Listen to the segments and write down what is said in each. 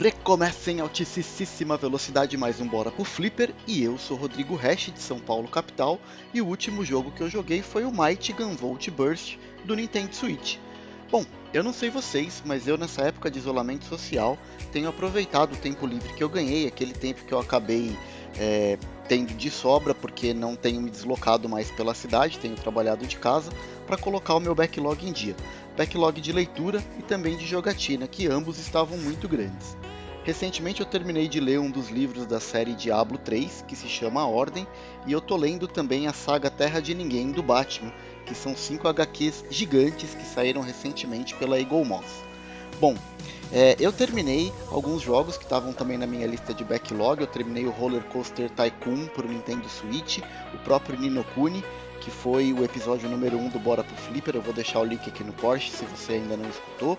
Recomeça em altíssima velocidade mais um Bora pro Flipper e eu sou Rodrigo Hash de São Paulo capital e o último jogo que eu joguei foi o Mighty Gunvolt Burst do Nintendo Switch. Bom, eu não sei vocês, mas eu nessa época de isolamento social tenho aproveitado o tempo livre que eu ganhei, aquele tempo que eu acabei é, tendo de sobra porque não tenho me deslocado mais pela cidade, tenho trabalhado de casa, para colocar o meu backlog em dia. Backlog de leitura e também de jogatina, que ambos estavam muito grandes. Recentemente eu terminei de ler um dos livros da série Diablo 3, que se chama A Ordem, e eu tô lendo também a saga Terra de Ninguém do Batman, que são cinco HQs gigantes que saíram recentemente pela Eagle Moss. Bom, é, eu terminei alguns jogos que estavam também na minha lista de backlog. Eu terminei o Roller Coaster Tycoon o Nintendo Switch, o próprio Ninokuni, que foi o episódio número 1 um do Bora pro Flipper. Eu vou deixar o link aqui no Porsche se você ainda não escutou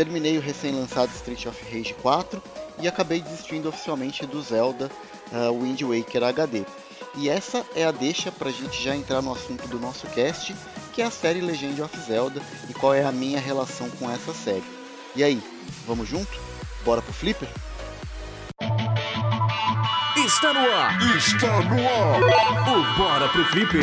terminei o recém-lançado Street of Rage 4 e acabei desistindo oficialmente do Zelda uh, Wind Waker HD. E essa é a deixa para a gente já entrar no assunto do nosso cast, que é a série Legend of Zelda e qual é a minha relação com essa série. E aí, vamos junto? Bora pro Flipper? Está no ar! Está no ar! O Bora pro Flipper!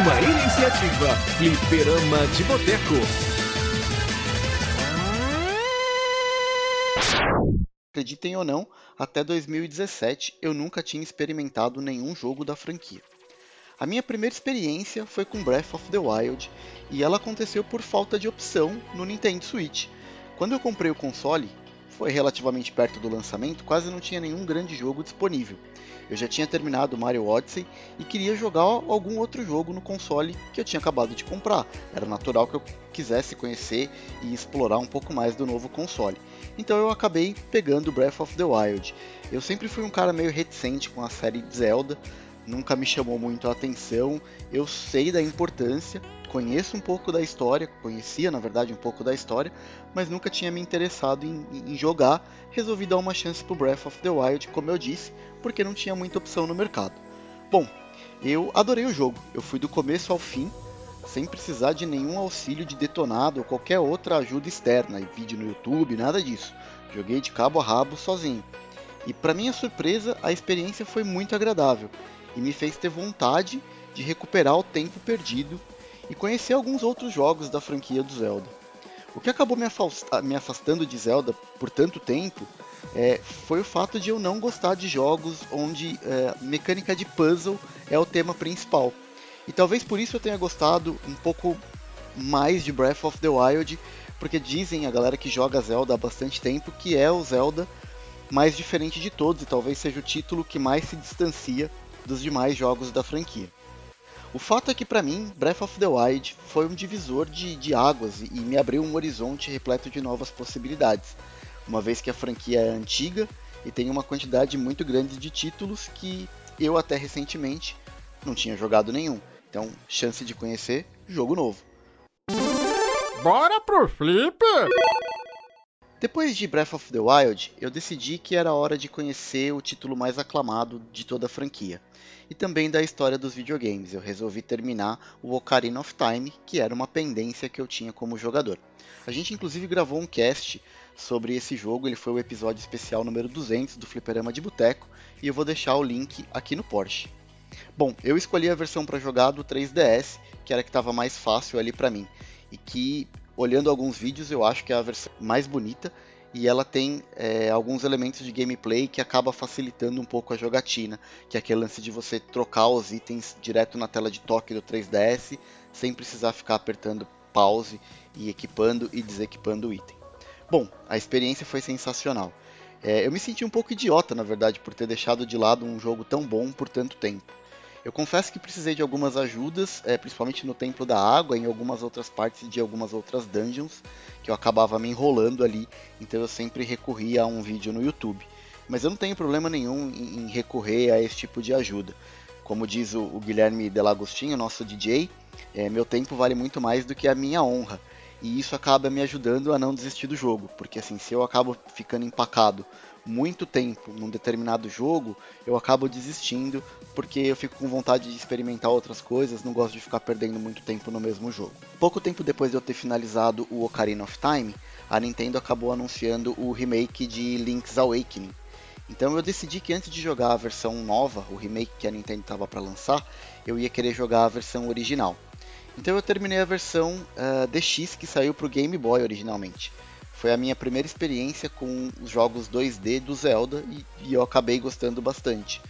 Uma iniciativa Fliperama de Boteco. Acreditem ou não, até 2017 eu nunca tinha experimentado nenhum jogo da franquia. A minha primeira experiência foi com Breath of the Wild e ela aconteceu por falta de opção no Nintendo Switch. Quando eu comprei o console, foi relativamente perto do lançamento, quase não tinha nenhum grande jogo disponível. Eu já tinha terminado Mario Odyssey e queria jogar algum outro jogo no console que eu tinha acabado de comprar. Era natural que eu quisesse conhecer e explorar um pouco mais do novo console. Então eu acabei pegando Breath of the Wild. Eu sempre fui um cara meio reticente com a série Zelda, nunca me chamou muito a atenção. Eu sei da importância, conheço um pouco da história, conhecia na verdade um pouco da história, mas nunca tinha me interessado em, em jogar. Resolvi dar uma chance pro Breath of the Wild, como eu disse, porque não tinha muita opção no mercado. Bom, eu adorei o jogo, eu fui do começo ao fim, sem precisar de nenhum auxílio de detonado ou qualquer outra ajuda externa, vídeo no YouTube, nada disso. Joguei de cabo a rabo sozinho. E para minha surpresa, a experiência foi muito agradável e me fez ter vontade de recuperar o tempo perdido e conhecer alguns outros jogos da franquia do Zelda. O que acabou me afastando de Zelda por tanto tempo é, foi o fato de eu não gostar de jogos onde é, mecânica de puzzle é o tema principal. E talvez por isso eu tenha gostado um pouco mais de Breath of the Wild, porque dizem a galera que joga Zelda há bastante tempo que é o Zelda mais diferente de todos e talvez seja o título que mais se distancia dos demais jogos da franquia. O fato é que para mim, Breath of the Wild foi um divisor de, de águas e me abriu um horizonte repleto de novas possibilidades, uma vez que a franquia é antiga e tem uma quantidade muito grande de títulos que eu até recentemente não tinha jogado nenhum. Então, chance de conhecer jogo novo. Bora pro flip! Depois de Breath of the Wild, eu decidi que era hora de conhecer o título mais aclamado de toda a franquia. E também da história dos videogames. Eu resolvi terminar o Ocarina of Time, que era uma pendência que eu tinha como jogador. A gente inclusive gravou um cast sobre esse jogo, ele foi o episódio especial número 200 do Fliperama de Boteco, e eu vou deixar o link aqui no Porsche. Bom, eu escolhi a versão para jogar do 3DS, que era a que estava mais fácil ali para mim, e que olhando alguns vídeos, eu acho que é a versão mais bonita e ela tem é, alguns elementos de gameplay que acaba facilitando um pouco a jogatina, que é aquele lance de você trocar os itens direto na tela de toque do 3DS, sem precisar ficar apertando pause e equipando e desequipando o item. Bom, a experiência foi sensacional. É, eu me senti um pouco idiota, na verdade, por ter deixado de lado um jogo tão bom por tanto tempo. Eu confesso que precisei de algumas ajudas, é, principalmente no Templo da Água, em algumas outras partes de algumas outras dungeons, que eu acabava me enrolando ali, então eu sempre recorria a um vídeo no YouTube. Mas eu não tenho problema nenhum em, em recorrer a esse tipo de ajuda. Como diz o, o Guilherme Delagostinho, nosso DJ, é, meu tempo vale muito mais do que a minha honra. E isso acaba me ajudando a não desistir do jogo, porque assim, se eu acabo ficando empacado muito tempo num determinado jogo, eu acabo desistindo porque eu fico com vontade de experimentar outras coisas, não gosto de ficar perdendo muito tempo no mesmo jogo. Pouco tempo depois de eu ter finalizado o Ocarina of Time, a Nintendo acabou anunciando o remake de Link's Awakening. Então eu decidi que antes de jogar a versão nova, o remake que a Nintendo estava para lançar, eu ia querer jogar a versão original. Então eu terminei a versão uh, DX que saiu para o Game Boy originalmente. Foi a minha primeira experiência com os jogos 2D do Zelda e, e eu acabei gostando bastante.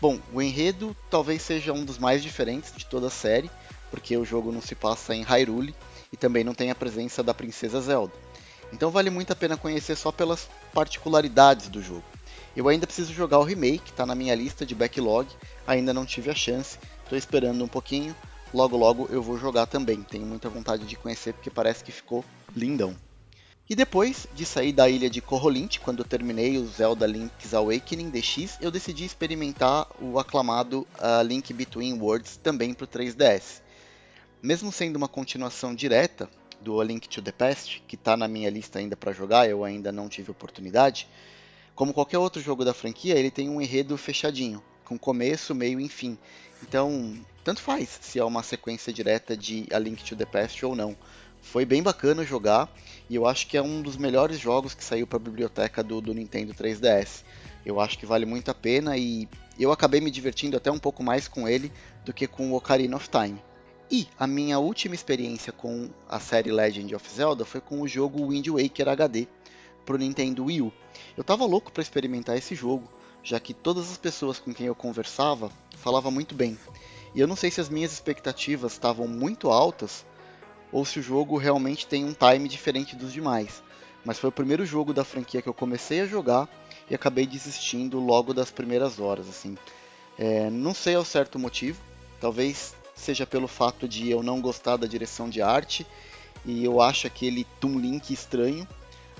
Bom, o enredo talvez seja um dos mais diferentes de toda a série, porque o jogo não se passa em Hyrule e também não tem a presença da Princesa Zelda. Então vale muito a pena conhecer só pelas particularidades do jogo. Eu ainda preciso jogar o remake, está na minha lista de backlog, ainda não tive a chance, estou esperando um pouquinho, logo logo eu vou jogar também. Tenho muita vontade de conhecer porque parece que ficou lindão. E depois de sair da ilha de Corrolint, quando terminei o Zelda Link's Awakening DX, eu decidi experimentar o aclamado uh, Link Between Worlds também para o 3DS. Mesmo sendo uma continuação direta do A Link to the Past, que está na minha lista ainda para jogar, eu ainda não tive oportunidade, como qualquer outro jogo da franquia, ele tem um enredo fechadinho, com começo, meio e fim. Então, tanto faz se é uma sequência direta de A Link to the Past ou não. Foi bem bacana jogar e eu acho que é um dos melhores jogos que saiu para a biblioteca do, do Nintendo 3DS. Eu acho que vale muito a pena e eu acabei me divertindo até um pouco mais com ele do que com o Ocarina of Time. E a minha última experiência com a série Legend of Zelda foi com o jogo Wind Waker HD para o Nintendo Wii U. Eu tava louco para experimentar esse jogo, já que todas as pessoas com quem eu conversava falavam muito bem. E eu não sei se as minhas expectativas estavam muito altas ou se o jogo realmente tem um time diferente dos demais. Mas foi o primeiro jogo da franquia que eu comecei a jogar e acabei desistindo logo das primeiras horas. Assim, é, não sei ao certo motivo. Talvez seja pelo fato de eu não gostar da direção de arte e eu acho aquele Toon Link estranho.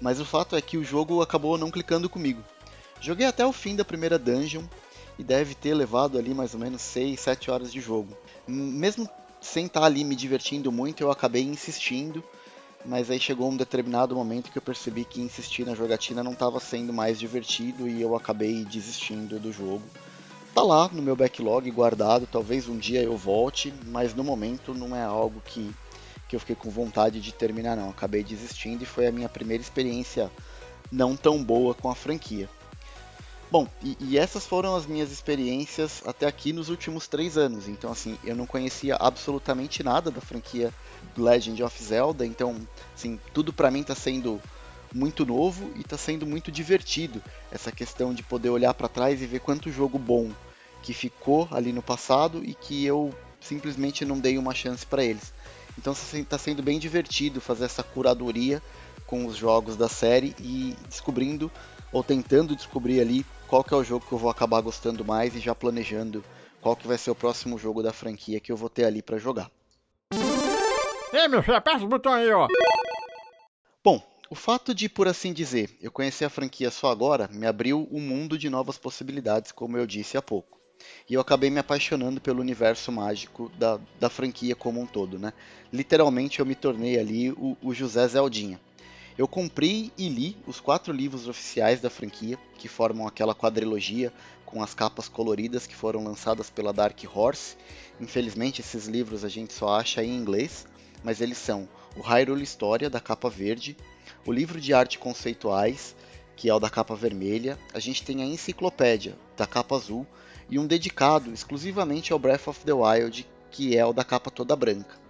Mas o fato é que o jogo acabou não clicando comigo. Joguei até o fim da primeira dungeon e deve ter levado ali mais ou menos 6, 7 horas de jogo. Mesmo sem estar ali me divertindo muito, eu acabei insistindo, mas aí chegou um determinado momento que eu percebi que insistir na jogatina não estava sendo mais divertido e eu acabei desistindo do jogo. Tá lá no meu backlog guardado, talvez um dia eu volte, mas no momento não é algo que, que eu fiquei com vontade de terminar não. Acabei desistindo e foi a minha primeira experiência não tão boa com a franquia. Bom, e, e, essas foram as minhas experiências até aqui nos últimos três anos. Então, assim, eu não conhecia absolutamente nada da franquia Legend of Zelda. Então, assim, tudo para mim está sendo muito novo e está sendo muito divertido. Essa questão de poder olhar para trás e ver quanto jogo bom que ficou ali no passado e que eu simplesmente não dei uma chance para eles. Então, está sendo bem divertido fazer essa curadoria com os jogos da série e descobrindo ou tentando descobrir ali qual que é o jogo que eu vou acabar gostando mais e já planejando qual que vai ser o próximo jogo da franquia que eu vou ter ali para jogar. Ei, meu filho, aperta o botão aí, ó. Bom, o fato de, por assim dizer, eu conhecer a franquia só agora me abriu um mundo de novas possibilidades, como eu disse há pouco. E eu acabei me apaixonando pelo universo mágico da, da franquia como um todo, né? Literalmente eu me tornei ali o, o José Zeldinha. Eu comprei e li os quatro livros oficiais da franquia, que formam aquela quadrilogia com as capas coloridas que foram lançadas pela Dark Horse. Infelizmente, esses livros a gente só acha em inglês, mas eles são o Hyrule História, da capa verde, o livro de arte conceituais, que é o da capa vermelha, a gente tem a enciclopédia, da capa azul, e um dedicado exclusivamente ao Breath of the Wild, que é o da capa toda branca.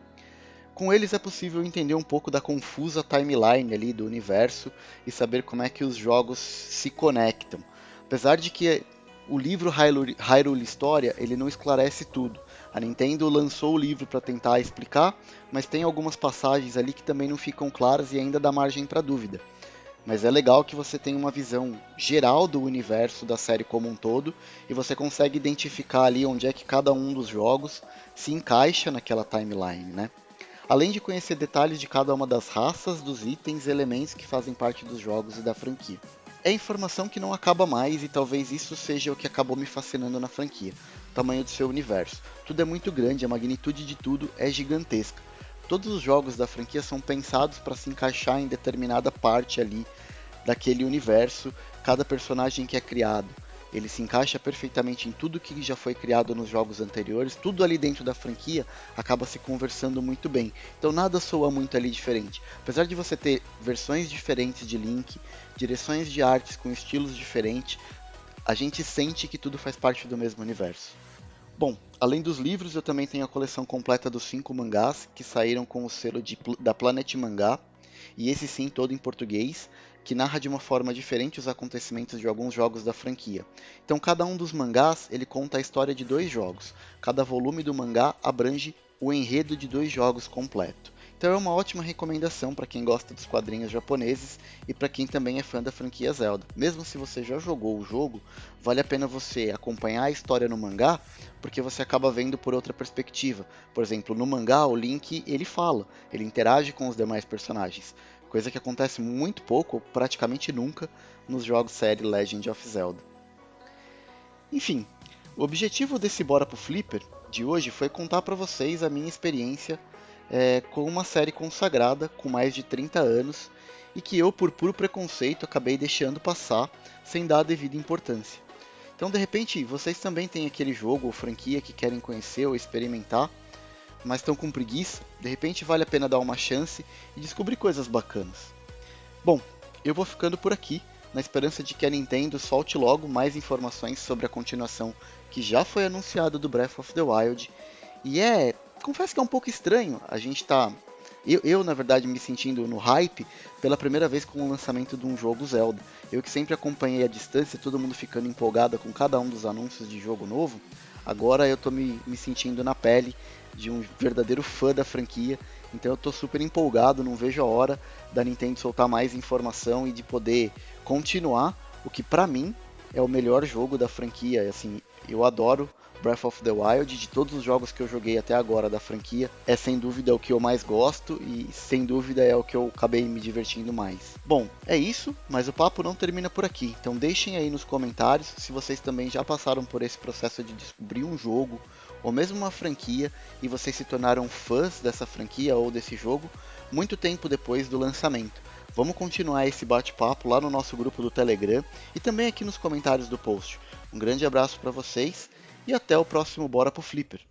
Com eles é possível entender um pouco da confusa timeline ali do universo e saber como é que os jogos se conectam. Apesar de que o livro Hyrule, História ele não esclarece tudo. A Nintendo lançou o livro para tentar explicar, mas tem algumas passagens ali que também não ficam claras e ainda dá margem para dúvida. Mas é legal que você tem uma visão geral do universo da série como um todo e você consegue identificar ali onde é que cada um dos jogos se encaixa naquela timeline, né? Além de conhecer detalhes de cada uma das raças, dos itens e elementos que fazem parte dos jogos e da franquia. É informação que não acaba mais e talvez isso seja o que acabou me fascinando na franquia, o tamanho do seu universo. Tudo é muito grande, a magnitude de tudo é gigantesca. Todos os jogos da franquia são pensados para se encaixar em determinada parte ali daquele universo. cada personagem que é criado, ele se encaixa perfeitamente em tudo que já foi criado nos jogos anteriores, tudo ali dentro da franquia acaba se conversando muito bem. Então nada soa muito ali diferente. Apesar de você ter versões diferentes de Link, direções de artes com estilos diferentes, a gente sente que tudo faz parte do mesmo universo. Bom, além dos livros, eu também tenho a coleção completa dos cinco mangás que saíram com o selo de, da Planet Mangá, e esse sim todo em português que narra de uma forma diferente os acontecimentos de alguns jogos da franquia. Então, cada um dos mangás ele conta a história de dois jogos. Cada volume do mangá abrange o enredo de dois jogos completo. Então é uma ótima recomendação para quem gosta dos quadrinhos japoneses e para quem também é fã da franquia Zelda. Mesmo se você já jogou o jogo, vale a pena você acompanhar a história no mangá, porque você acaba vendo por outra perspectiva. Por exemplo, no mangá o Link ele fala, ele interage com os demais personagens coisa que acontece muito pouco, praticamente nunca, nos jogos série Legend of Zelda. Enfim, o objetivo desse Bora pro Flipper de hoje foi contar para vocês a minha experiência é, com uma série consagrada com mais de 30 anos e que eu, por puro preconceito, acabei deixando passar sem dar a devida importância. Então, de repente, vocês também têm aquele jogo ou franquia que querem conhecer ou experimentar mas estão com preguiça, de repente vale a pena dar uma chance e descobrir coisas bacanas. Bom, eu vou ficando por aqui, na esperança de que a Nintendo solte logo mais informações sobre a continuação que já foi anunciada do Breath of the Wild. E é, confesso que é um pouco estranho, a gente tá eu, eu, na verdade, me sentindo no hype pela primeira vez com o lançamento de um jogo Zelda. Eu que sempre acompanhei a distância, todo mundo ficando empolgado com cada um dos anúncios de jogo novo, agora eu tô me, me sentindo na pele de um verdadeiro fã da franquia. Então eu tô super empolgado, não vejo a hora da Nintendo soltar mais informação e de poder continuar o que para mim é o melhor jogo da franquia. Assim, eu adoro Breath of the Wild, de todos os jogos que eu joguei até agora da franquia, é sem dúvida o que eu mais gosto e sem dúvida é o que eu acabei me divertindo mais. Bom, é isso, mas o papo não termina por aqui. Então deixem aí nos comentários se vocês também já passaram por esse processo de descobrir um jogo ou mesmo uma franquia e vocês se tornaram fãs dessa franquia ou desse jogo muito tempo depois do lançamento. Vamos continuar esse bate-papo lá no nosso grupo do Telegram e também aqui nos comentários do post. Um grande abraço para vocês e até o próximo Bora pro Flipper.